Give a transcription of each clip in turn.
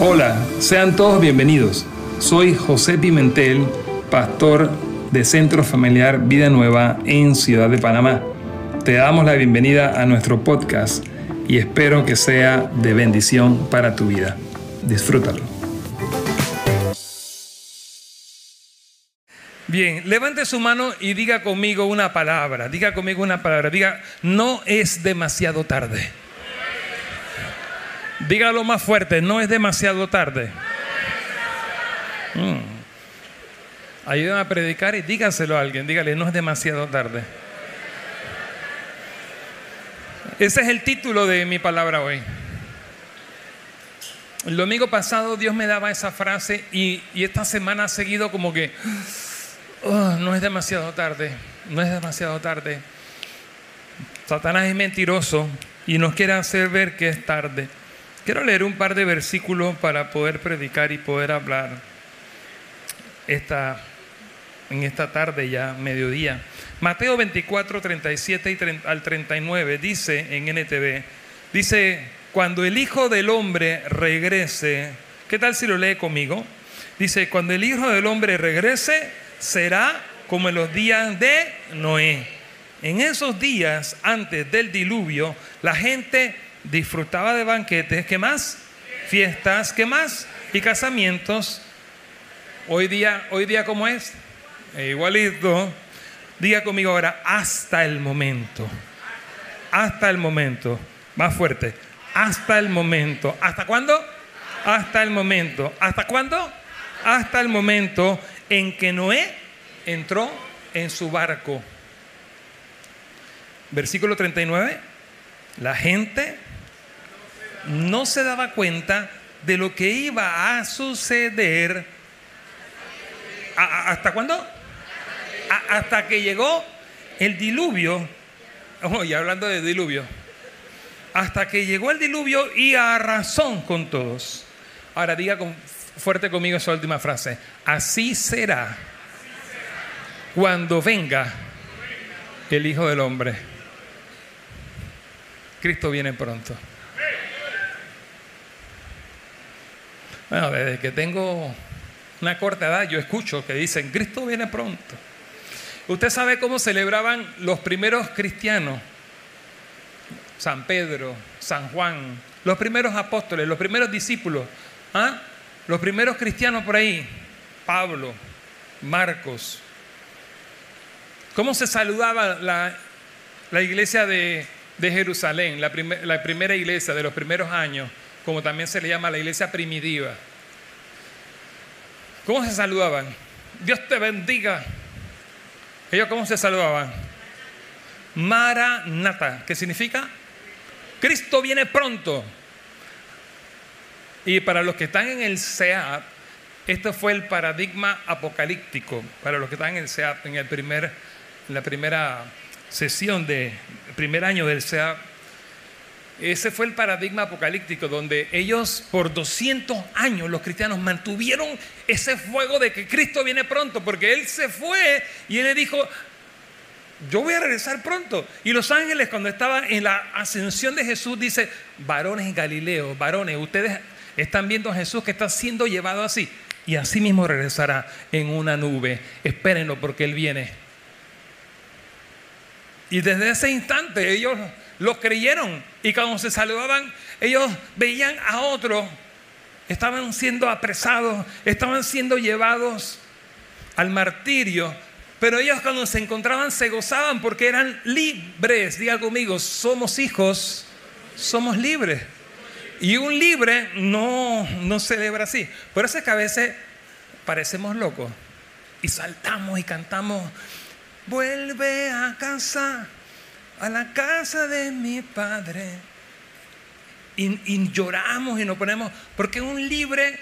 Hola, sean todos bienvenidos. Soy José Pimentel, pastor de Centro Familiar Vida Nueva en Ciudad de Panamá. Te damos la bienvenida a nuestro podcast y espero que sea de bendición para tu vida. Disfrútalo. Bien, levante su mano y diga conmigo una palabra. Diga conmigo una palabra. Diga, no es demasiado tarde. Dígalo más fuerte, no es demasiado tarde. Mm. Ayúdenme a predicar y dígaselo a alguien. Dígale, no es demasiado tarde. Ese es el título de mi palabra hoy. El domingo pasado Dios me daba esa frase y, esta semana ha seguido como que oh, no es demasiado tarde, no es demasiado tarde. Satanás es mentiroso y nos quiere hacer ver que es tarde. Quiero leer un par de versículos para poder predicar y poder hablar esta, en esta tarde ya, mediodía. Mateo 24, 37 y al 39 dice en NTV, dice, cuando el Hijo del Hombre regrese, ¿qué tal si lo lee conmigo? Dice, cuando el Hijo del Hombre regrese, será como en los días de Noé. En esos días antes del diluvio, la gente disfrutaba de banquetes, ¿qué más? Fiestas, ¿qué más? Y casamientos. Hoy día, hoy día ¿cómo es? E igualito. Diga conmigo ahora, hasta el momento. Hasta el momento. Más fuerte. Hasta el momento. ¿Hasta cuándo? Hasta el momento. ¿Hasta cuándo? Hasta el momento en que Noé entró en su barco. Versículo 39. La gente no se daba cuenta de lo que iba a suceder. ¿Hasta cuándo? hasta que llegó el diluvio. Oh, hablando de diluvio. Hasta que llegó el diluvio y a razón con todos. Ahora diga fuerte conmigo esa última frase. Así será cuando venga el Hijo del Hombre. Cristo viene pronto. Bueno, desde que tengo una corta edad yo escucho que dicen, Cristo viene pronto. Usted sabe cómo celebraban los primeros cristianos, San Pedro, San Juan, los primeros apóstoles, los primeros discípulos, ¿ah? los primeros cristianos por ahí, Pablo, Marcos. ¿Cómo se saludaba la, iglesia de, Jerusalén, la, la primera iglesia de los primeros años? Como también se le llama la iglesia primitiva. ¿Cómo se saludaban? Dios te bendiga. ¿Ellos cómo se saludaban? Maranata, ¿qué significa? Cristo viene pronto. Y para los que están en el SEAT, esto fue el paradigma apocalíptico. Para los que están en el SEAT, en, el primer, en la primera sesión del primer año del SEAT, ese fue el paradigma apocalíptico donde ellos por 200 años los cristianos mantuvieron ese fuego de que Cristo viene pronto, porque Él se fue y Él le dijo, yo voy a regresar pronto. Y los ángeles cuando estaban en la ascensión de Jesús dice, varones Galileos, varones, ustedes están viendo a Jesús que está siendo llevado así. Y así mismo regresará en una nube. Espérenlo porque Él viene. Y desde ese instante ellos los creyeron y cuando se saludaban, ellos veían a otros, estaban siendo apresados, estaban siendo llevados al martirio, pero ellos cuando se encontraban se gozaban porque eran libres. Diga conmigo, somos hijos, somos libres. Y un libre no, no celebra así. Por eso es que a veces parecemos locos y saltamos y cantamos, vuelve a casa a la casa de mi padre. Y, lloramos y nos ponemos, porque un libre,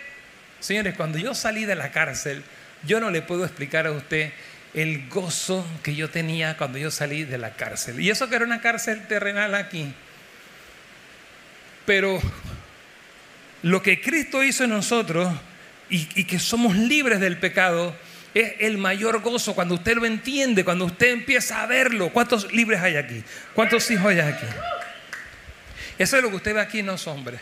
señores, cuando yo salí de la cárcel, yo no le puedo explicar a usted el gozo que yo tenía cuando yo salí de la cárcel. Y eso que era una cárcel terrenal aquí. Pero lo que Cristo hizo en nosotros y, y que somos libres del pecado, es el mayor gozo cuando usted lo entiende, cuando usted empieza a verlo. ¿Cuántos libres hay aquí? ¿Cuántos hijos hay aquí? Eso es lo que usted ve aquí, no es hombre.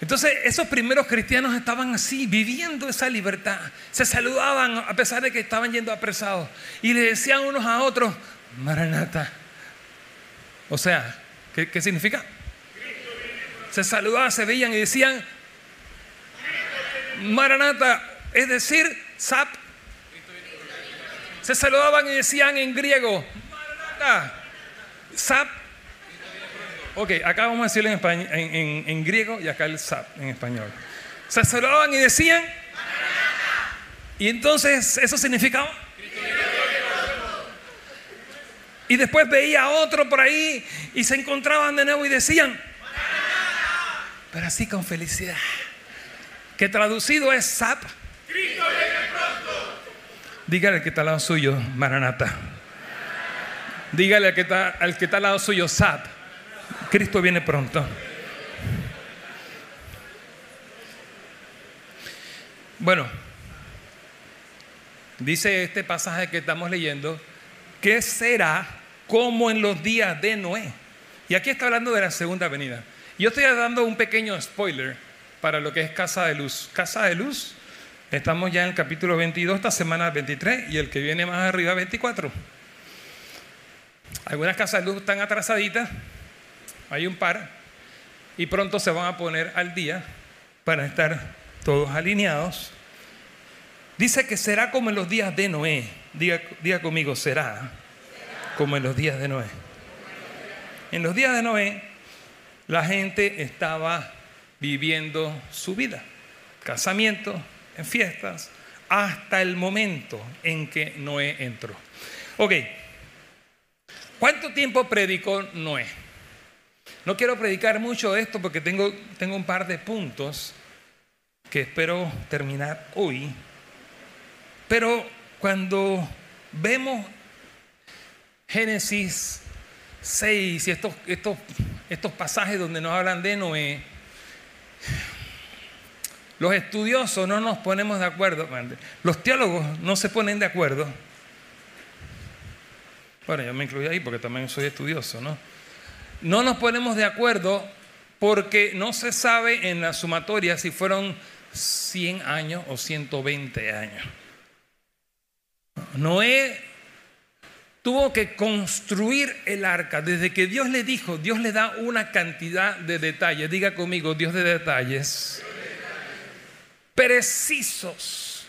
Entonces esos primeros cristianos estaban así, viviendo esa libertad. Se saludaban a pesar de que estaban yendo apresados. Y le decían unos a otros, Maranata. O sea, ¿qué, qué significa? Se saludaban, se veían y decían, Maranata, es decir, Zap. Se saludaban y decían en griego, Zap Ok, acá vamos a decirlo en, griego y acá el sap en español. Se saludaban y decían. Y entonces eso significaba. Y después veía a otro por ahí y se encontraban de nuevo y decían. Pero así con felicidad. Que traducido es sap. Dígale al que está al lado suyo, Maranata. Dígale al que está, al que está al lado suyo, sap. Cristo viene pronto. Bueno, dice este pasaje que estamos leyendo, ¿qué será como en los días de Noé? Y aquí está hablando de la segunda venida. Yo estoy dando un pequeño spoiler para lo que es Casa de Luz. Casa de Luz, estamos ya en el capítulo 22, esta semana 23 y el que viene más arriba 24. Algunas casas de luz están atrasaditas, hay un par, y pronto se van a poner al día para estar todos alineados. Dice que será como en los días de Noé. Diga, conmigo, será como en los días de Noé. En los días de Noé, la gente estaba viviendo su vida. Casamiento, en fiestas, hasta el momento en que Noé entró. Ok, ¿cuánto tiempo predicó Noé? No quiero predicar mucho esto porque tengo, tengo un par de puntos que espero terminar hoy. Pero cuando vemos Génesis 6 y estos, estos, estos pasajes donde nos hablan de Noé, los estudiosos no nos ponemos de acuerdo, los teólogos no se ponen de acuerdo. Bueno, yo me incluyo ahí porque también soy estudioso, ¿no? No nos ponemos de acuerdo porque no se sabe en la sumatoria si fueron 100 años o 120 años. Noé tuvo que construir el arca. Desde que Dios le dijo, Dios le da una cantidad de detalles. Diga conmigo, Dios de detalles. Precisos.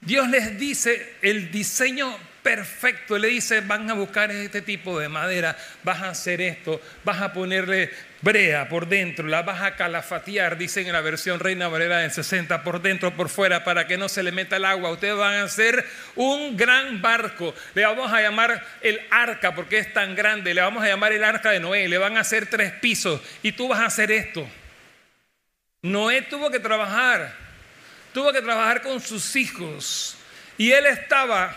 Dios les dice el diseño perfecto. Le dice, van a buscar este tipo de madera, vas a hacer esto, vas a ponerle brea por dentro, la vas a calafatear, dicen en la versión Reina Valera del 60, por dentro, por fuera, para que no se le meta el agua. Ustedes van a hacer un gran barco. Le vamos a llamar el arca porque es tan grande. Le vamos a llamar el arca de Noé. Le van a hacer tres pisos y tú vas a hacer esto. Noé tuvo que trabajar, tuvo que trabajar con sus hijos. Y él estaba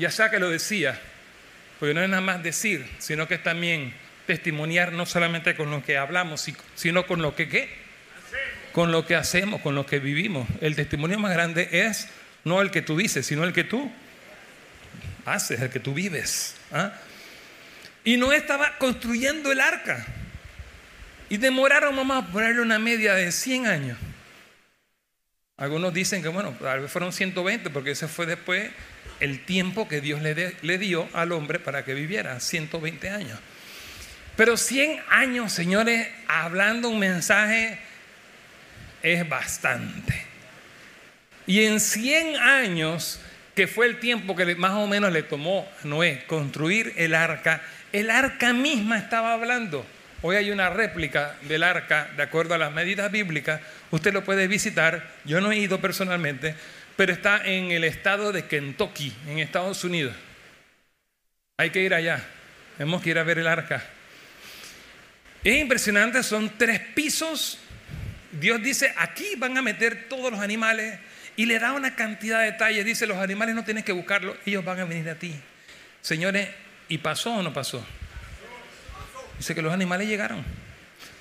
ya sea que lo decía, porque no es nada más decir, sino que es también testimoniar no solamente con lo que hablamos, sino con lo que ¿qué? Con lo que hacemos, con lo que vivimos. El testimonio más grande es no el que tú dices, sino el que tú haces, el que tú vives. ¿ah? Y no estaba construyendo el arca. Y demoraron, vamos a ponerle una media de 100 años. Algunos dicen que, bueno, tal vez fueron 120, porque ese fue después el tiempo que Dios le, le dio al hombre para que viviera, 120 años. Pero 100 años, señores, hablando un mensaje es bastante. Y en 100 años, que fue el tiempo que más o menos le tomó a Noé construir el arca, el arca misma estaba hablando. Hoy hay una réplica del arca, de acuerdo a las medidas bíblicas. Usted lo puede visitar. Yo no he ido personalmente, pero está en el estado de Kentucky, en Estados Unidos. Hay que ir allá. Tenemos que ir a ver el arca. Es impresionante, son tres pisos. Dios dice, aquí van a meter todos los animales y le da una cantidad de detalles. Dice, los animales no tienes que buscarlos, ellos van a venir a ti. Señores, ¿y pasó o no pasó? Dice que los animales llegaron.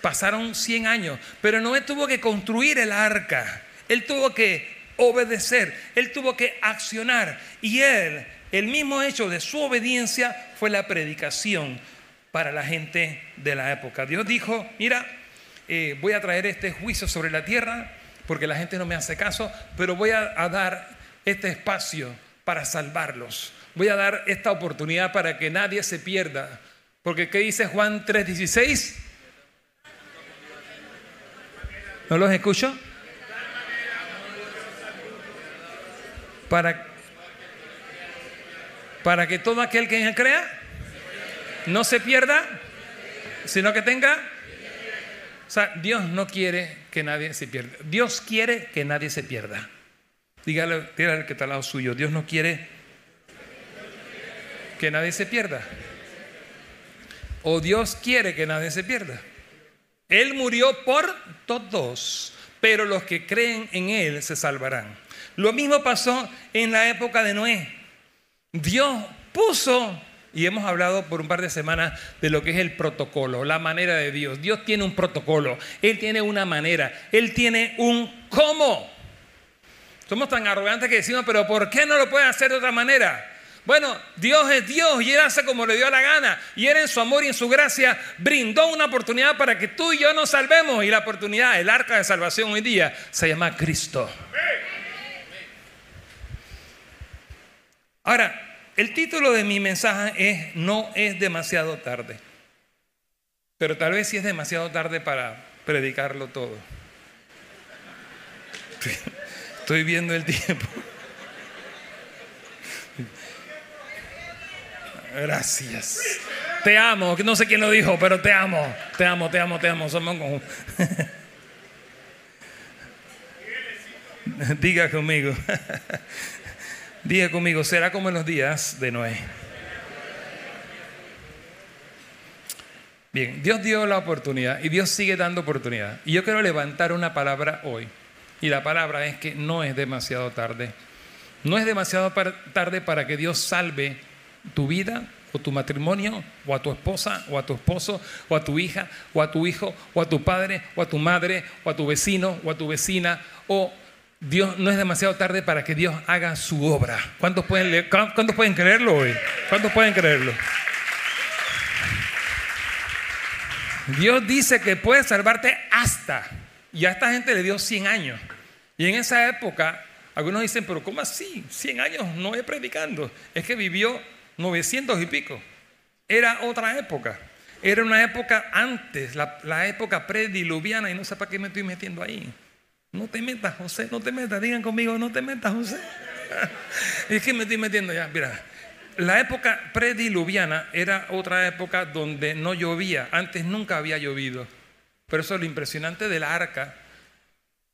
Pasaron 100 años, pero Noé tuvo que construir el arca. Él tuvo que obedecer, él tuvo que accionar. Y él, el mismo hecho de su obediencia fue la predicación para la gente de la época. Dios dijo, mira, eh, voy a traer este juicio sobre la tierra porque la gente no me hace caso, pero voy a, a dar este espacio para salvarlos. Voy a dar esta oportunidad para que nadie se pierda. Porque ¿qué dice Juan 3:16? ¿No los escucho? Para, para que todo aquel que en él crea no se pierda, sino que tenga. O sea, Dios no quiere que nadie se pierda. Dios quiere que nadie se pierda. Dígale, dígale al que está al lado suyo. Dios no quiere que nadie se pierda. O Dios quiere que nadie se pierda. Él murió por todos, pero los que creen en Él se salvarán. Lo mismo pasó en la época de Noé. Dios puso, y hemos hablado por un par de semanas de lo que es el protocolo, la manera de Dios. Dios tiene un protocolo, Él tiene una manera, Él tiene un cómo. Somos tan arrogantes que decimos, pero ¿por qué no lo puede hacer de otra manera? Bueno, Dios es Dios y Él hace como le dio la gana. Y Él en su amor y en su gracia brindó una oportunidad para que tú y yo nos salvemos. Y la oportunidad, el arca de salvación hoy día, se llama Cristo. Ahora, el título de mi mensaje es No es demasiado tarde. Pero tal vez sí es demasiado tarde para predicarlo todo. Estoy viendo el tiempo. Gracias. Te amo. No sé quién lo dijo, pero te amo. Te amo, te amo, te amo. Somos como... Diga conmigo. Diga conmigo, será como en los días de Noé. Bien, Dios dio la oportunidad y Dios sigue dando oportunidad. Y yo quiero levantar una palabra hoy. Y la palabra es que no es demasiado tarde. No es demasiado tarde para que Dios salve tu vida o tu matrimonio o a tu esposa o a tu esposo o a tu hija o a tu hijo o a tu padre o a tu madre o a tu vecino o a tu vecina o Dios no es demasiado tarde para que Dios haga su obra. ¿Cuántos pueden, ¿cuántos pueden creerlo hoy? ¿Cuántos pueden creerlo? Dios dice que puede salvarte hasta. Y a esta gente le dio 100 años. Y en esa época, algunos dicen, pero ¿cómo así? 100 años no es predicando. Es que vivió 900 y pico. Era otra época. Era una época antes, la, época prediluviana, y no sé para qué me estoy metiendo ahí. No te metas, José, no te metas. Digan conmigo, no te metas, José. es que me estoy metiendo ya. Mira, la época prediluviana era otra época donde no llovía. Antes nunca había llovido. Pero eso es lo impresionante del arca.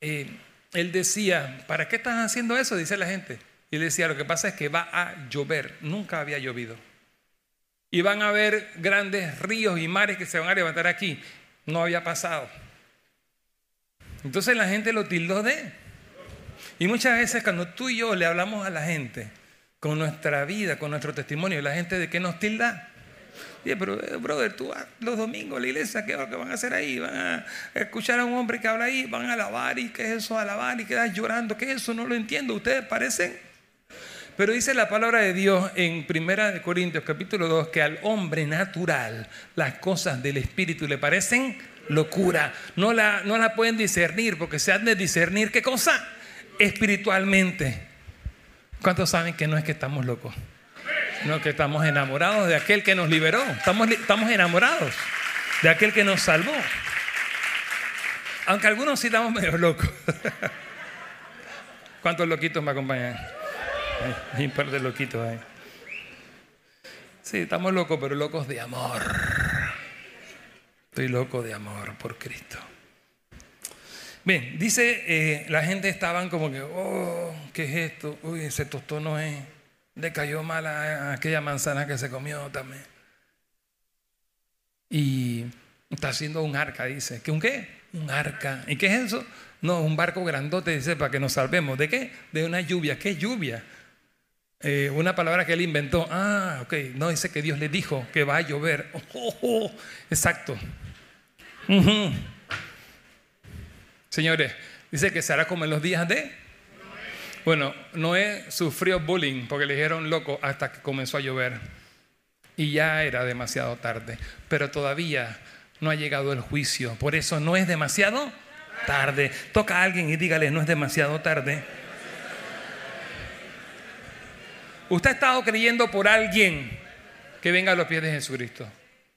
Eh, él decía, ¿para qué están haciendo eso? Dice la gente. Y él decía, lo que pasa es que va a llover. Nunca había llovido. Y van a haber grandes ríos y mares que se van a levantar aquí. No había pasado. Entonces la gente lo tildó de. Y muchas veces cuando tú y yo le hablamos a la gente con nuestra vida, con nuestro testimonio, la gente de qué nos tilda. Dice, pero eh, brother, tú los domingos a la iglesia, ¿qué es lo que van a hacer ahí? Van a escuchar a un hombre que habla ahí, van a alabar y qué es eso, alabar y quedas llorando, ¿qué es eso? No lo entiendo, ustedes parecen. Pero dice la palabra de Dios en 1 Corintios capítulo 2 que al hombre natural las cosas del Espíritu le parecen locura. No la, no la pueden discernir porque se han de discernir qué cosa espiritualmente. ¿Cuántos saben que no es que estamos locos? No, que estamos enamorados de aquel que nos liberó. Estamos, estamos enamorados de aquel que nos salvó. Aunque algunos sí estamos medio locos. ¿Cuántos loquitos me acompañan? Hay un par de loquitos ahí. Sí, estamos locos, pero locos de amor. Estoy loco de amor por Cristo. Bien, dice, eh, la gente estaban como que, oh, ¿qué es esto? Uy, ese tostón no es. Le cayó mal aquella manzana que se comió también. Y está haciendo un arca, dice. ¿Qué un qué? Un arca. ¿Y qué es eso? No, un barco grandote, dice, para que nos salvemos. ¿De qué? De una lluvia. ¿Qué lluvia? Eh, una palabra que él inventó. Ah, ok. No, dice que Dios le dijo que va a llover. Oh, oh, exacto. Señores, dice que será como en los días de... Bueno, Noé sufrió bullying porque le dijeron loco hasta que comenzó a llover. Y ya era demasiado tarde. Pero todavía no ha llegado el juicio. Por eso no es demasiado tarde. Toca a alguien y dígale, no es demasiado tarde. Usted ha estado creyendo por alguien que venga a los pies de Jesucristo.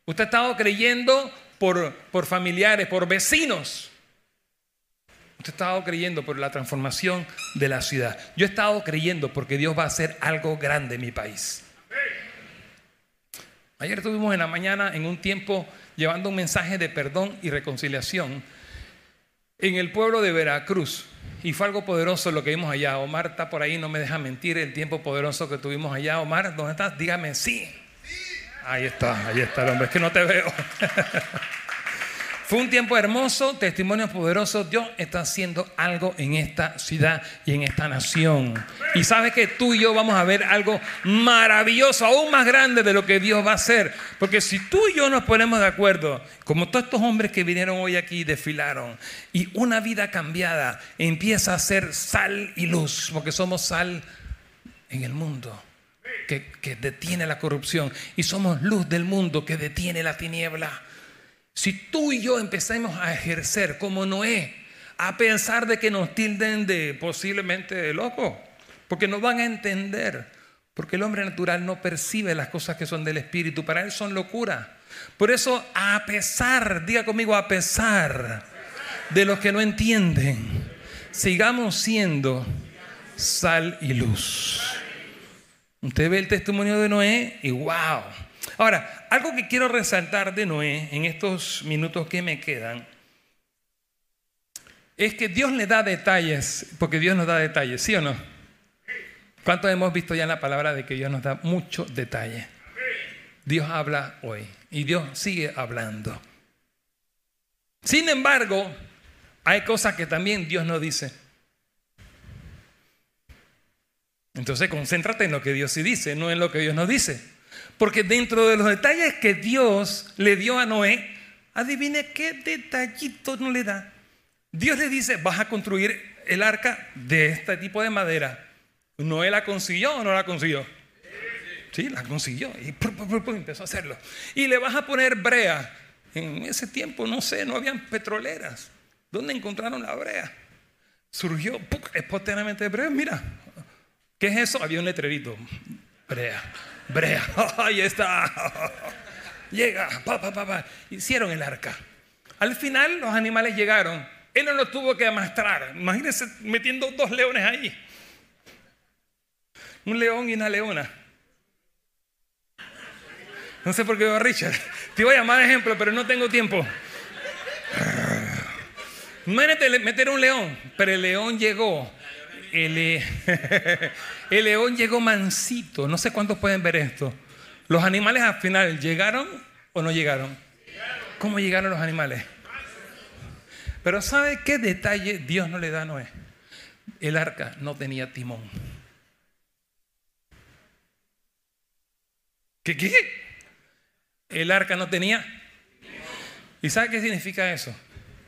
Usted ha estado creyendo por, por familiares, por vecinos. Usted ha estado creyendo por la transformación de la ciudad. Yo he estado creyendo porque Dios va a hacer algo grande en mi país. Ayer estuvimos en la mañana en un tiempo llevando un mensaje de perdón y reconciliación en el pueblo de Veracruz. Y fue algo poderoso lo que vimos allá. Omar está por ahí, no me deja mentir el tiempo poderoso que tuvimos allá. Omar, ¿dónde estás? Dígame sí. Ahí está, ahí está el hombre, es que no te veo. Fue un tiempo hermoso, testimonio poderoso. Dios está haciendo algo en esta ciudad y en esta nación. Y sabes que tú y yo vamos a ver algo maravilloso, aún más grande de lo que Dios va a hacer. Porque si tú y yo nos ponemos de acuerdo, como todos estos hombres que vinieron hoy aquí desfilaron, y una vida cambiada empieza a ser sal y luz, porque somos sal en el mundo. Que, que detiene la corrupción y somos luz del mundo que detiene la tiniebla. Si tú y yo empecemos a ejercer como Noé, a pensar de que nos tilden de posiblemente de loco, porque no van a entender, porque el hombre natural no percibe las cosas que son del Espíritu, para él son locura. Por eso, a pesar, diga conmigo, a pesar de los que no entienden, sigamos siendo sal y luz. Usted ve el testimonio de Noé y wow. Ahora, algo que quiero resaltar de Noé en estos minutos que me quedan es que Dios le da detalles, porque Dios nos da detalles, ¿sí o no? ¿Cuántos hemos visto ya en la palabra de que Dios nos da muchos detalles? Dios habla hoy y Dios sigue hablando. Sin embargo, hay cosas que también Dios no dice. Entonces, concéntrate en lo que Dios sí dice, no en lo que Dios no dice. Porque dentro de los detalles que Dios le dio a Noé, adivine qué detallito no le da. Dios le dice, vas a construir el arca de este tipo de madera. ¿Noé la consiguió o no la consiguió? Sí, la consiguió y empezó a hacerlo. Y le vas a poner brea. En ese tiempo, no sé, no habían petroleras. ¿Dónde encontraron la brea? Surgió espontáneamente brea. Mira, ¿qué es eso? Había un letrerito. Brea. Brea, ahí está. Llega, papá, papá. Hicieron el arca. Al final los animales llegaron. Él no los tuvo que amastrar. Imagínense metiendo dos leones ahí. Un león y una leona. No sé por qué veo a Richard. Te voy a llamar ejemplo, pero no tengo tiempo. Imagínate meter un león, pero el león llegó el, el león llegó mansito. No sé cuántos pueden ver esto. Los animales al final, ¿llegaron o no llegaron? ¿Cómo llegaron los animales? Pero ¿sabe qué detalle Dios no le da a Noé? El arca no tenía timón. ¿Qué qué? El arca no tenía. ¿Y sabe qué significa eso?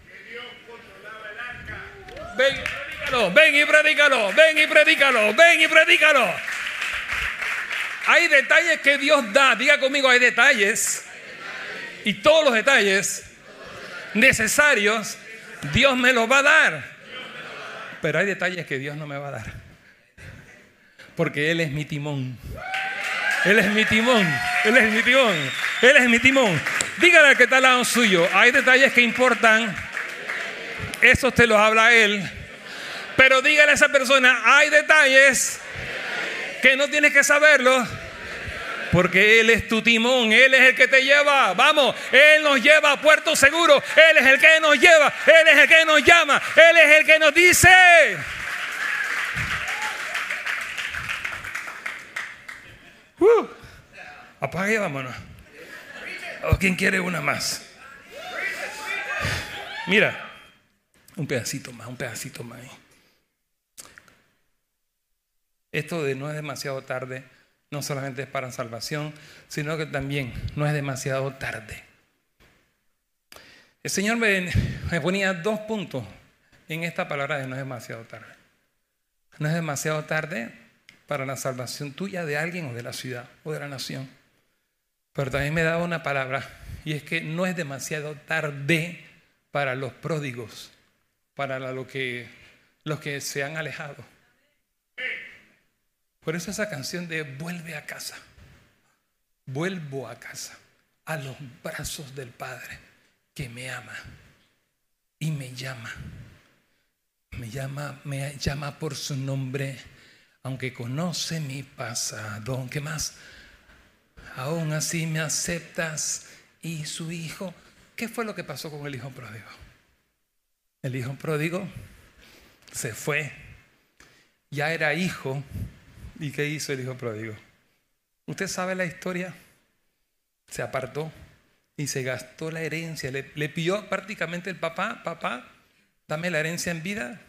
Que Dios controlaba el arca. Ven ven y predícalo, ven y predícalo, ven y predícalo. Hay detalles que Dios da, diga conmigo, hay detalles. Y todos los detalles necesarios, Dios me los va a dar. Pero hay detalles que Dios no me va a dar. Porque Él es mi timón. Él es mi timón. Él es mi timón. Él es mi timón. Dígale al que está al lado suyo. Hay detalles que importan. Eso te lo habla Él. Pero dígale a esa persona, hay detalles que no tienes que saberlo. Porque Él es tu timón, Él es el que te lleva. Vamos, Él nos lleva a puerto seguro. Él es el que nos lleva, Él es el que nos llama, Él es el que nos dice. Uh, apague y vámonos. ¿O quién quiere una más? Mira, un pedacito más, un pedacito más. Esto de no es demasiado tarde no solamente es para salvación, sino que también no es demasiado tarde. El Señor me, ponía dos puntos en esta palabra de no es demasiado tarde. No es demasiado tarde para la salvación tuya de alguien o de la ciudad o de la nación. Pero también me daba una palabra Y es que no es demasiado tarde para los pródigos, para lo que, los que se han alejado. Por eso esa canción de vuelve a casa, vuelvo a casa, a los brazos del Padre que me ama y me llama. Me llama, me llama por su nombre, aunque conoce mi pasado. ¿Qué más? Aún así me aceptas y su hijo. ¿Qué fue lo que pasó con el hijo pródigo? El hijo pródigo se fue, ya era hijo. ¿Y qué hizo el hijo pródigo? ¿Usted sabe la historia? Se apartó y se gastó la herencia. Le, pidió prácticamente el papá, papá, dame la herencia en vida.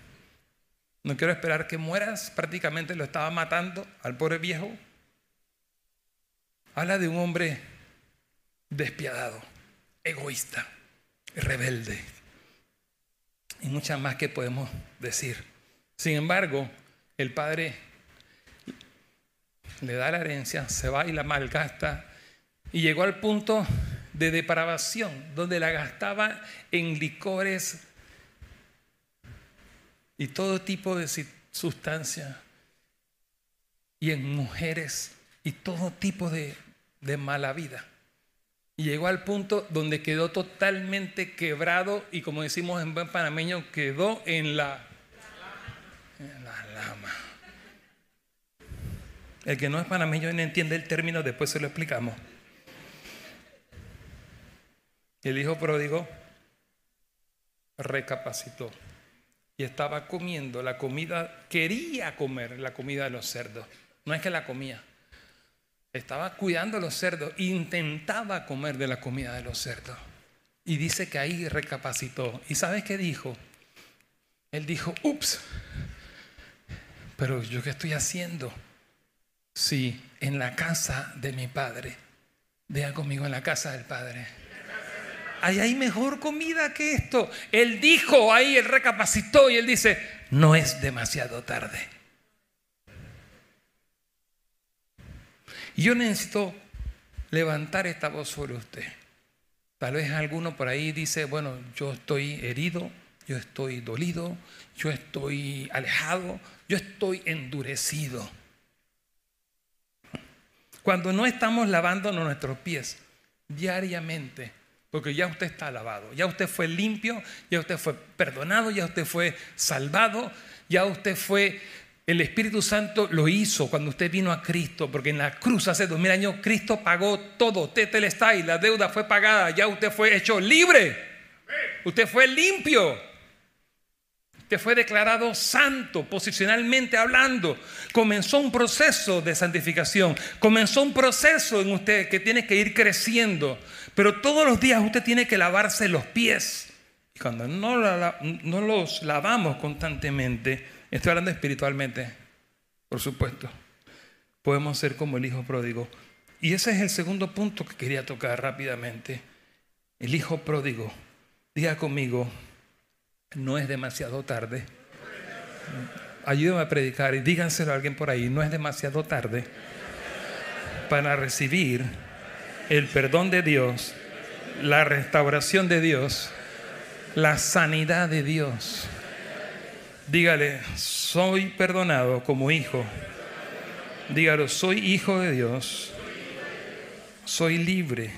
No quiero esperar que mueras. Prácticamente lo estaba matando al pobre viejo. Habla de un hombre despiadado, egoísta, rebelde. Y muchas más que podemos decir. Sin embargo, el padre le da la herencia, se va y la malgasta. Y llegó al punto de depravación, donde la gastaba en licores y todo tipo de sustancias, y en mujeres y todo tipo de, mala vida. Y llegó al punto donde quedó totalmente quebrado y como decimos en buen panameño, quedó en la, en la lama. El que no es panameño no entiende el término, después se lo explicamos. El hijo pródigo recapacitó y estaba comiendo la comida, quería comer la comida de los cerdos. No es que la comía, estaba cuidando los cerdos, intentaba comer de la comida de los cerdos. Y dice que ahí recapacitó. ¿Y sabes qué dijo? Él dijo, ups, pero yo qué estoy haciendo? Si en la casa de mi padre, vea conmigo en la casa del padre ahí hay mejor comida que esto. Él dijo ahí, él recapacitó y él dice, no es demasiado tarde. Yo necesito levantar esta voz sobre usted. Tal vez alguno por ahí dice, bueno, yo estoy herido, yo estoy dolido, yo estoy alejado, yo estoy endurecido. Cuando no estamos lavándonos nuestros pies diariamente, porque ya usted está lavado, ya usted fue limpio, ya usted fue perdonado, ya usted fue salvado, ya usted fue, el Espíritu Santo lo hizo cuando usted vino a Cristo, porque en la cruz hace dos mil años Cristo pagó todo, y la deuda fue pagada, ya usted fue hecho libre, usted fue limpio. Usted fue declarado santo, posicionalmente hablando. Comenzó un proceso de santificación. Comenzó un proceso en usted que tiene que ir creciendo. Pero todos los días usted tiene que lavarse los pies. Y cuando no, no los lavamos constantemente, estoy hablando espiritualmente, por supuesto, podemos ser como el hijo pródigo. Y ese es el segundo punto que quería tocar rápidamente. El hijo pródigo. Diga conmigo, no es demasiado tarde. Ayúdame a predicar y díganselo a alguien por ahí, no es demasiado tarde para recibir el perdón de Dios, la restauración de Dios, la sanidad de Dios. Dígale, soy perdonado como hijo. Dígalo, soy hijo de Dios. Soy libre.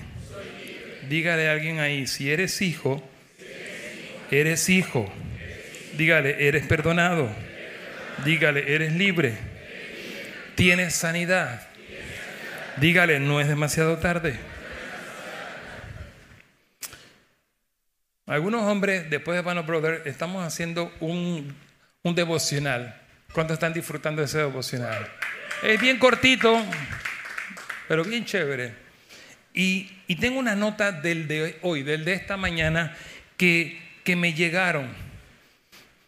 Dígale a alguien ahí, si eres hijo, eres hijo. Dígale, eres perdonado. Dígale, eres libre. Tienes sanidad. Dígale, no es demasiado tarde. Algunos hombres, después de Bano Brother, estamos haciendo un, devocional. ¿Cuántos están disfrutando de ese devocional? Es bien cortito, pero bien chévere. Y, tengo una nota del de hoy, del de esta mañana, que, que me llegaron.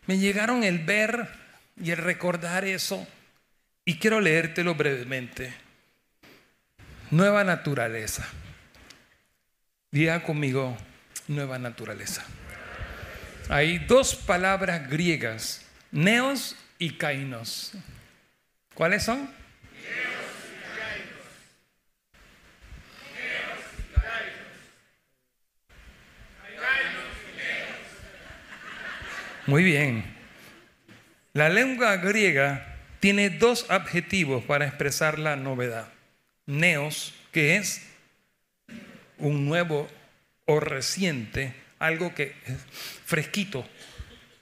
Me llegaron el ver y el recordar eso. Y quiero leértelo brevemente. Nueva naturaleza. Diga conmigo, nueva naturaleza. Hay dos palabras griegas, neos y kainos. ¿Cuáles son? Muy bien. La lengua griega tiene dos adjetivos para expresar la novedad. Neos, que es un nuevo o reciente, algo que es fresquito.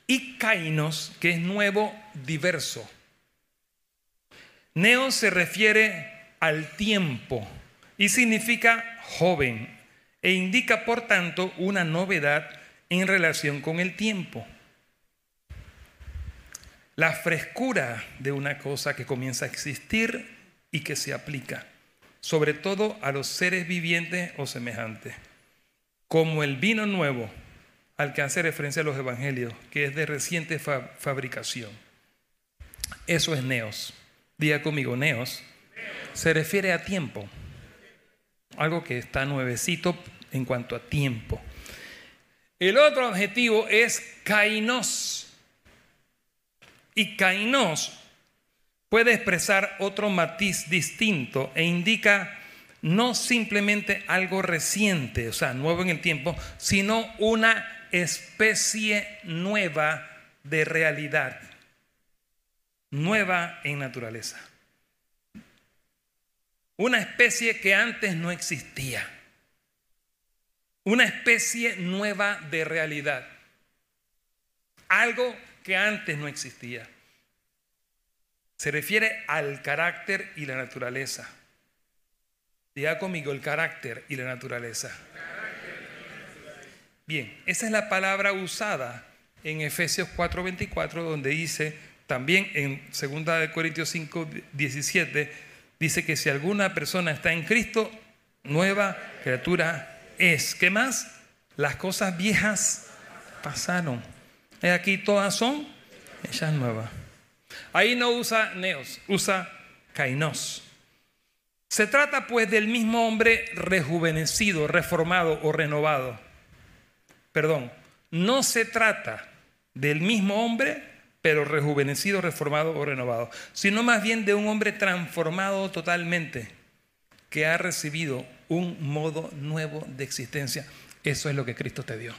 Y kainos, que es nuevo, diverso. Neos se refiere al tiempo y significa joven e indica por tanto una novedad en relación con el tiempo. La frescura de una cosa que comienza a existir y que se aplica, sobre todo a los seres vivientes o semejantes, como el vino nuevo al que hace referencia a los evangelios, que es de reciente fabricación. Eso es neos. Diga conmigo, neos. Se refiere a tiempo. Algo que está nuevecito en cuanto a tiempo. El otro adjetivo es kainos. Y kainos puede expresar otro matiz distinto e indica no simplemente algo reciente, o sea, nuevo en el tiempo, sino una especie nueva de realidad, nueva en naturaleza. Una especie que antes no existía. Una especie nueva de realidad. Algo que antes no existía. Se refiere al carácter y la naturaleza. Diga conmigo el carácter y la naturaleza. Bien, esa es la palabra usada en Efesios 4:24, donde dice, también en 2 Corintios 5, 17, dice que si alguna persona está en Cristo, nueva criatura es. ¿Qué más? Las cosas viejas pasaron. Aquí todas son ellas nuevas. Ahí no usa neos, usa kainos. Se trata pues del mismo hombre rejuvenecido, reformado o renovado. Perdón, no se trata del mismo hombre, pero rejuvenecido, reformado o renovado, sino más bien de un hombre transformado totalmente, que ha recibido un modo nuevo de existencia. Eso es lo que Cristo te dio.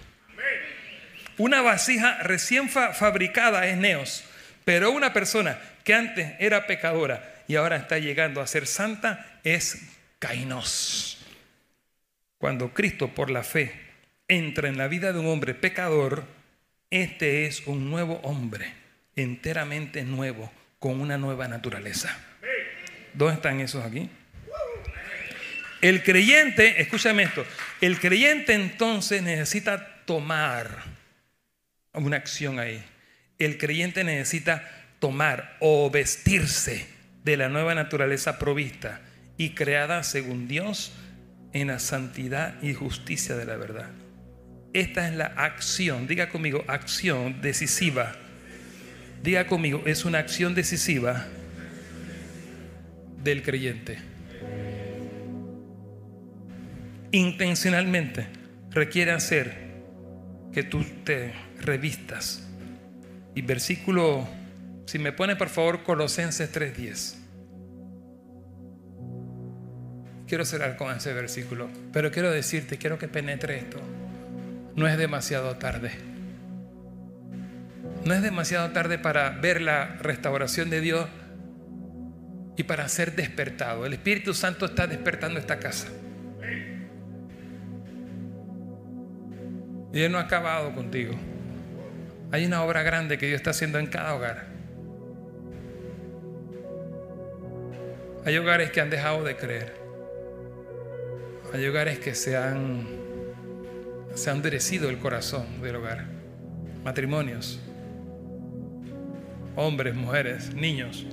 Una vasija recién fabricada es neos, pero una persona que antes era pecadora y ahora está llegando a ser santa es kainos. Cuando Cristo por la fe entra en la vida de un hombre pecador, este es un nuevo hombre, enteramente nuevo, con una nueva naturaleza. ¿Dónde están esos aquí? El creyente, escúchame esto, el creyente entonces necesita tomar una acción ahí. El creyente necesita tomar o vestirse de la nueva naturaleza provista y creada según Dios en la santidad y justicia de la verdad. Esta es la acción, diga conmigo, acción decisiva. Diga conmigo, es una acción decisiva del creyente intencionalmente requiere hacer que tú te revistas. Y versículo, si me pone por favor Colosenses 3.10. Quiero cerrar con ese versículo, pero quiero decirte, quiero que penetre esto. No es demasiado tarde. No es demasiado tarde para ver la restauración de Dios y para ser despertado. El Espíritu Santo está despertando esta casa. Y Él no ha acabado contigo. Hay una obra grande que Dios está haciendo en cada hogar. Hay hogares que han dejado de creer. Hay hogares que se han, se han endurecido el corazón del hogar. Matrimonios. Hombres, mujeres, niños.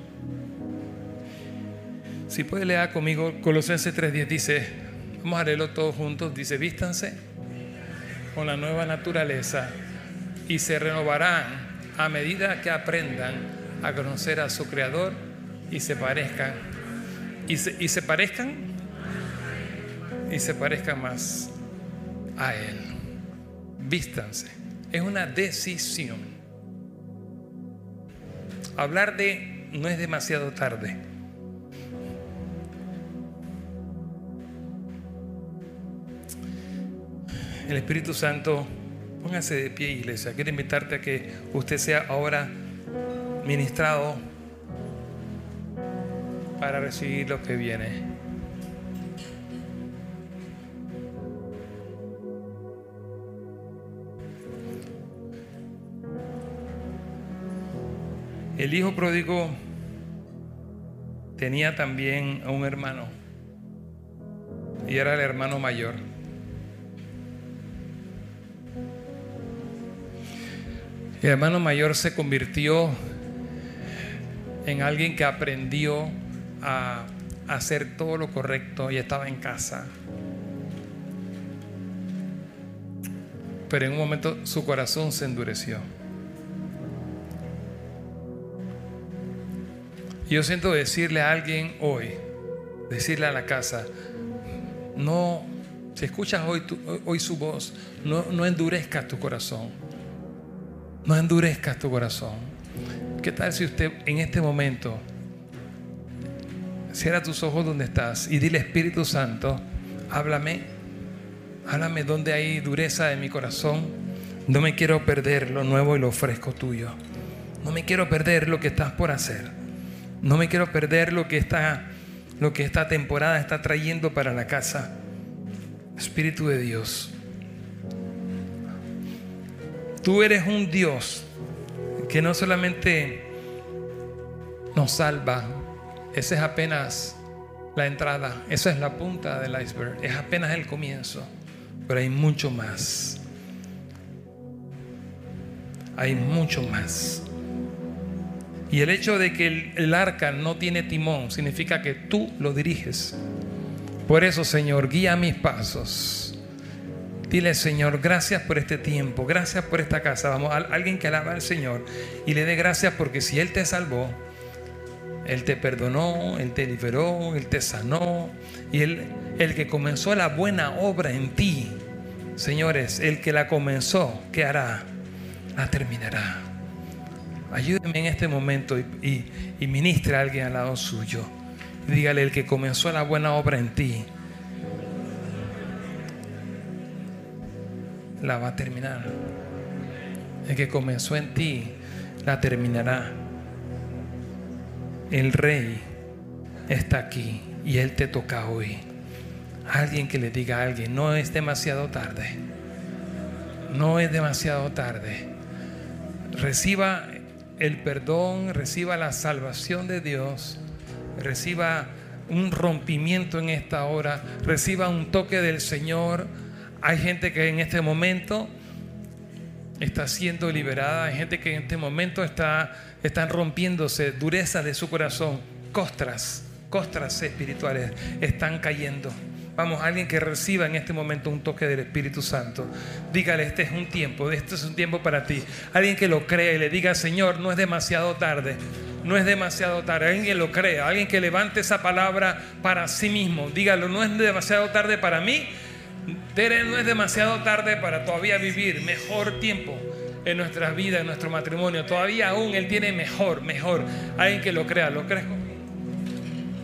Si puede leer conmigo, Colosenses 3.10 dice, vamos a leerlo todos juntos, dice, vístanse con la nueva naturaleza y se renovarán a medida que aprendan a conocer a su Creador y se parezcan. Y se, y se parezcan y se parezcan más a Él. Vístanse. Es una decisión. Hablar de no es demasiado tarde. el Espíritu Santo Póngase de pie, iglesia. Quiero invitarte a que usted sea ahora ministrado para recibir lo que viene. El hijo pródigo tenía también a un hermano y era el hermano mayor. El hermano mayor se convirtió en alguien que aprendió a hacer todo lo correcto y estaba en casa. Pero en un momento su corazón se endureció. Yo siento decirle a alguien hoy, decirle a la casa, no, si escuchas hoy, hoy su voz, no, no endurezcas tu corazón. No endurezcas tu corazón. ¿Qué tal si usted en este momento cierra tus ojos donde estás y dile Espíritu Santo, háblame, háblame donde hay dureza en mi corazón. No me quiero perder lo nuevo y lo fresco tuyo. No me quiero perder lo que estás por hacer. No me quiero perder lo que está lo que esta temporada está trayendo para la casa. Espíritu de Dios. Tú eres un Dios que no solamente nos salva, esa es apenas la entrada, esa es la punta del iceberg, es apenas el comienzo, pero hay mucho más. Hay mucho más. Y el hecho de que el, el, arca no tiene timón significa que tú lo diriges. Por eso, Señor, guía mis pasos. Dile, Señor, gracias por este tiempo, gracias por esta casa. Vamos, a alguien que alaba al Señor y le dé gracias porque si Él te salvó, Él te perdonó, Él te liberó, Él te sanó. Y Él, el que comenzó la buena obra en ti, señores, el que la comenzó, ¿qué hará? La terminará. Ayúdeme en este momento y, y, a alguien al lado suyo. dígale, el que comenzó la buena obra en ti, la va a terminar. El que comenzó en ti, la terminará. El rey está aquí y él te toca hoy. Alguien que le diga a alguien, no es demasiado tarde. No es demasiado tarde. Reciba el perdón, reciba la salvación de Dios, reciba un rompimiento en esta hora, reciba un toque del Señor hay gente que en este momento está siendo liberada, hay gente que en este momento está están rompiéndose dureza de su corazón, costras, costras espirituales están cayendo. Vamos, alguien que reciba en este momento un toque del Espíritu Santo. Dígale, este es un tiempo, este es un tiempo para ti. Alguien que lo crea y le diga, Señor, no es demasiado tarde. No es demasiado tarde. Alguien que lo crea, alguien que levante esa palabra para sí mismo. Dígalo, no es demasiado tarde para mí, Tere, no es demasiado tarde para todavía vivir mejor tiempo en nuestras vidas, en nuestro matrimonio. Todavía aún Él tiene mejor, mejor. Alguien que lo crea, ¿lo crees conmigo?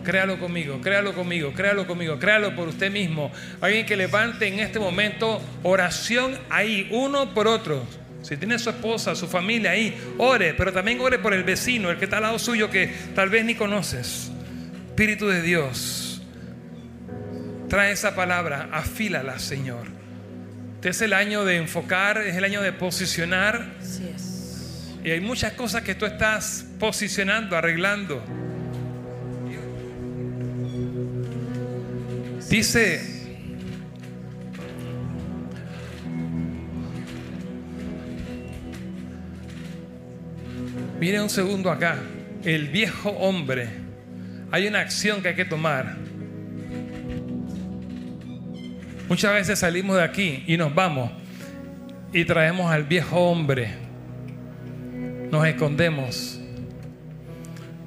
Créalo conmigo, créalo conmigo, créalo conmigo, créalo por usted mismo. Alguien que levante en este momento oración ahí, uno por otro. Si tiene su esposa, su familia ahí, ore, pero también ore por el vecino, el que está al lado suyo que tal vez ni conoces. Espíritu de Dios. Trae esa palabra, afílala, Señor. Este es el año de enfocar, es el año de posicionar. Y hay muchas cosas que tú estás posicionando, arreglando. Dice, mire un segundo acá, el viejo hombre. Hay una acción que hay que tomar. Muchas veces salimos de aquí y nos vamos y traemos al viejo hombre. Nos escondemos.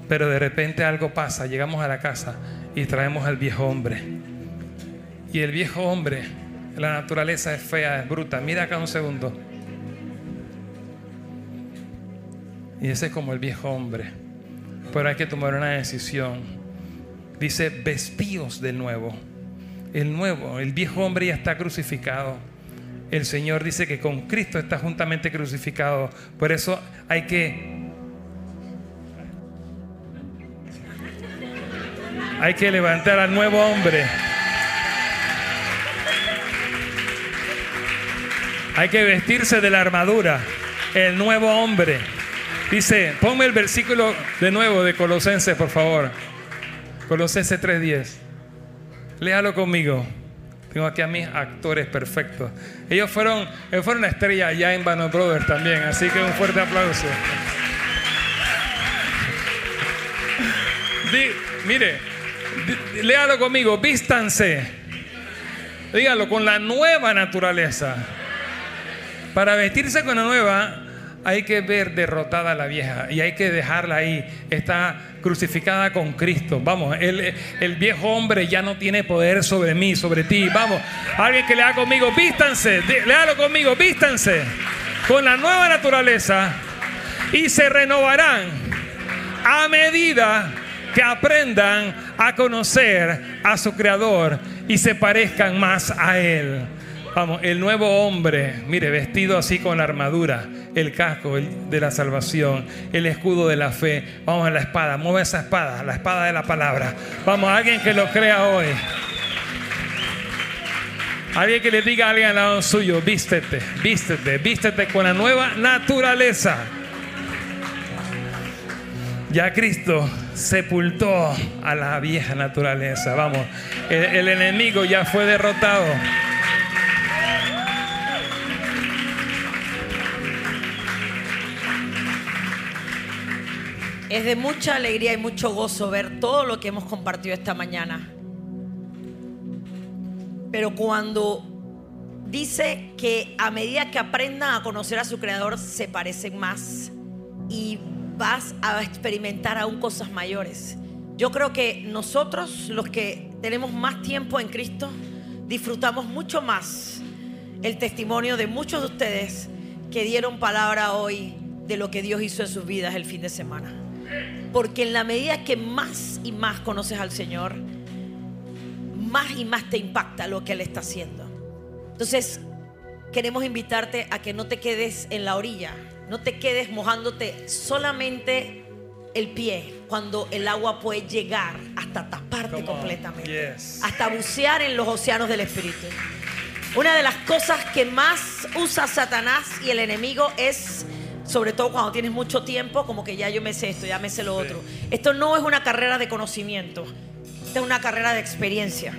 Pero de repente algo pasa, llegamos a la casa y traemos al viejo hombre. Y el viejo hombre, la naturaleza es fea, es bruta. Mira acá un segundo. Y ese es como el viejo hombre. Pero hay que tomar una decisión. Dice, vestíos de nuevo el nuevo, el viejo hombre ya está crucificado. el Señor dice que con Cristo está juntamente crucificado. Por eso hay que hay que levantar al nuevo hombre. Hay que vestirse de la armadura, el nuevo hombre. Dice, ponme el versículo de nuevo de Colosenses, por favor. Colosenses 3:10. Léalo conmigo. Tengo aquí a mis actores perfectos. Ellos fueron, ellos fueron una estrella allá en Bano Brothers también, así que un fuerte aplauso. mire, léalo conmigo, vístanse. Dígalo con la nueva naturaleza. Para vestirse con la nueva hay que ver derrotada a la vieja y hay que dejarla ahí. Está crucificada con Cristo. Vamos, el, viejo hombre ya no tiene poder sobre mí, sobre ti. Vamos, alguien que le haga conmigo, vístanse, léalo conmigo, vístanse con la nueva naturaleza y se renovarán a medida que aprendan a conocer a su Creador y se parezcan más a Él. Vamos, el nuevo hombre, mire, vestido así con la armadura, el casco de la salvación, el escudo de la fe. Vamos a la espada, mueve esa espada, la espada de la palabra. Vamos, alguien que lo crea hoy. Alguien que le diga a alguien al lado suyo, vístete, vístete, vístete con la nueva naturaleza. Ya Cristo sepultó a la vieja naturaleza. Vamos, el enemigo ya fue derrotado. Es de mucha alegría y mucho gozo ver todo lo que hemos compartido esta mañana. Pero cuando dice que a medida que aprendan a conocer a su creador se parecen más y vas a experimentar aún cosas mayores. Yo creo que nosotros, los que tenemos más tiempo en Cristo, disfrutamos mucho más el testimonio de muchos de ustedes que dieron palabra hoy de lo que Dios hizo en sus vidas el fin de semana. Porque en la medida que más y más conoces al Señor, más y más te impacta lo que Él está haciendo. Entonces, queremos invitarte a que no te quedes en la orilla, no te quedes mojándote solamente el pie cuando el agua puede llegar hasta taparte completamente, hasta bucear en los océanos del Espíritu. Una de las cosas que más usa Satanás y el enemigo es sobre todo cuando tienes mucho tiempo, como que ya yo me sé esto, ya me sé lo otro. Esto no es una carrera de conocimiento, esta es una carrera de experiencia.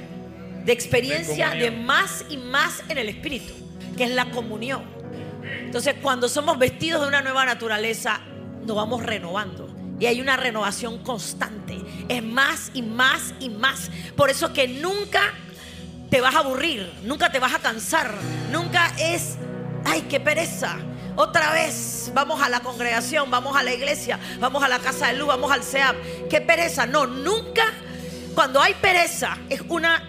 De experiencia de, más y más en el espíritu, que es la comunión. Entonces, cuando somos vestidos de una nueva naturaleza, nos vamos renovando. Y hay una renovación constante. Es más y más y más. Por eso que nunca te vas a aburrir, nunca te vas a cansar, nunca es, ay, qué pereza. Otra vez vamos a la congregación, vamos a la iglesia, vamos a la casa de luz, vamos al SEAP. Qué pereza. No, nunca. Cuando hay pereza es una,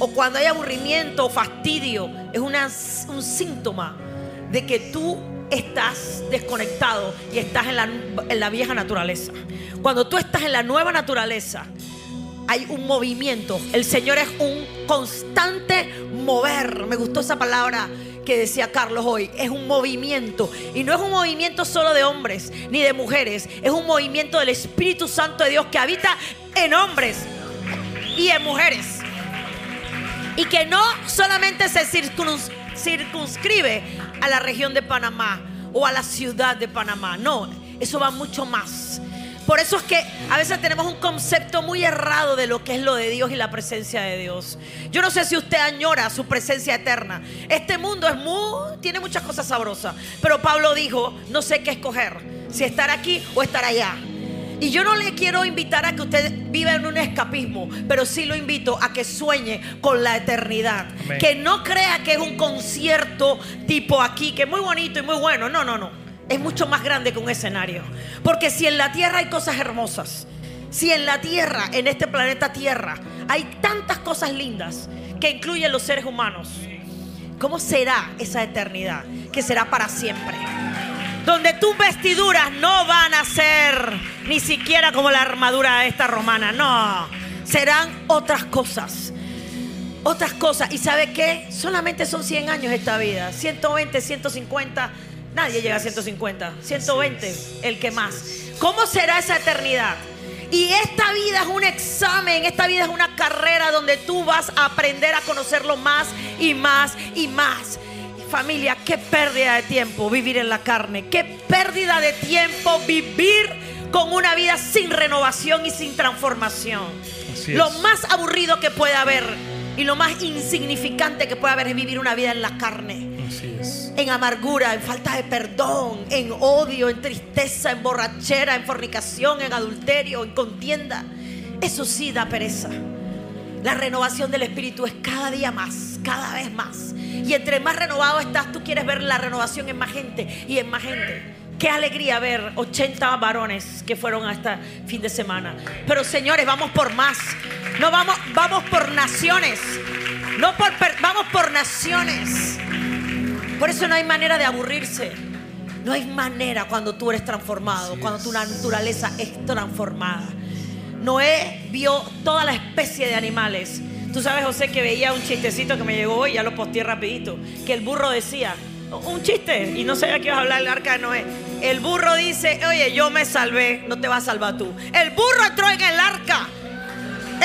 o cuando hay aburrimiento o fastidio, es una, un síntoma de que tú estás desconectado y estás en la, en la vieja naturaleza. Cuando tú estás en la nueva naturaleza, hay un movimiento. El Señor es un constante mover. Me gustó esa palabra que decía Carlos hoy. Es un movimiento. Y no es un movimiento solo de hombres ni de mujeres. Es un movimiento del Espíritu Santo de Dios que habita en hombres y en mujeres. Y que no solamente se circunscribe a la región de Panamá o a la ciudad de Panamá. No, eso va mucho más. Por eso es que a veces tenemos un concepto muy errado de lo que es lo de Dios y la presencia de Dios. Yo no sé si usted añora su presencia eterna. Este mundo es muy, tiene muchas cosas sabrosas. Pero Pablo dijo, no sé qué escoger, si estar aquí o estar allá. Y yo no le quiero invitar a que usted viva en un escapismo, pero sí lo invito a que sueñe con la eternidad. Que no crea que es un concierto tipo aquí, que es muy bonito y muy bueno. No, no, no es mucho más grande que un escenario. Porque si en la tierra hay cosas hermosas, si en la tierra, en este planeta Tierra, hay tantas cosas lindas que incluyen los seres humanos, ¿cómo será esa eternidad? Que será para siempre. Donde tus vestiduras no van a ser ni siquiera como la armadura esta romana, no, serán otras cosas. otras cosas. ¿Y sabe qué? Solamente son 100 años esta vida. 120, 150. Nadie llega a 150. 120, el que más. ¿Cómo será esa eternidad? Y esta vida es un examen, esta vida es una carrera donde tú vas a aprender a conocerlo más y más y más. Familia, qué pérdida de tiempo vivir en la carne, qué pérdida de tiempo vivir con una vida sin renovación y sin transformación. Lo más aburrido que puede haber y lo más insignificante que puede haber es vivir una vida en la carne En amargura, en falta de perdón, en odio, en tristeza, en borrachera, en fornicación, en adulterio, en contienda. Eso sí da pereza. La renovación del espíritu es cada día más, cada vez más. Y entre más renovado estás, tú quieres ver la renovación en más gente y en más gente. Qué alegría ver 80 varones que fueron hasta fin de semana. Pero señores, vamos por más. No vamos, vamos por naciones. No por, vamos por naciones. Por eso no hay manera de aburrirse. No hay manera cuando tú eres transformado, Así cuando es. tu naturaleza es transformada. Noé vio toda la especie de animales. Tú sabes, José, que veía un chistecito que me llegó hoy, ya lo posteé rapidito, que el burro decía, un chiste, y no sabía que ibas a hablar del arca de Noé. El burro dice, oye, yo me salvé, no te vas a salvar tú. El burro entró en el arca.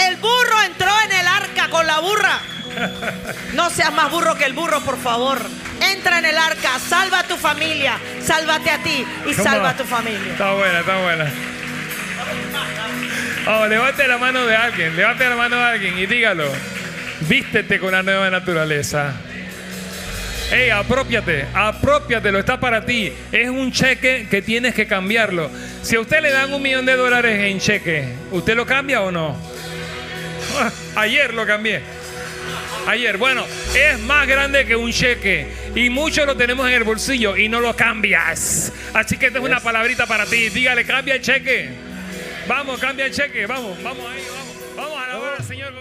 El burro entró en el arca con la burra. No seas más burro que el burro, por favor. Entra en el arca, salva a tu familia, sálvate a ti y salva a tu familia. Está buena, está buena. Oh, levante la mano de alguien, levante la mano de alguien y dígalo. Vístete con la nueva naturaleza. Ey, apropiate, apropiatelo, está para ti. Es un cheque que tienes que cambiarlo. Si a usted le dan un millón de dólares en cheque, ¿usted lo cambia o no? Ayer lo cambié. Ayer, bueno, es más grande que un cheque y muchos lo tenemos en el bolsillo y no lo cambias. Así que esta es una palabrita para ti. Dígale, cambia el cheque. Vamos, cambia el cheque. Vamos, vamos ahí, vamos. Vamos a alabar al Señor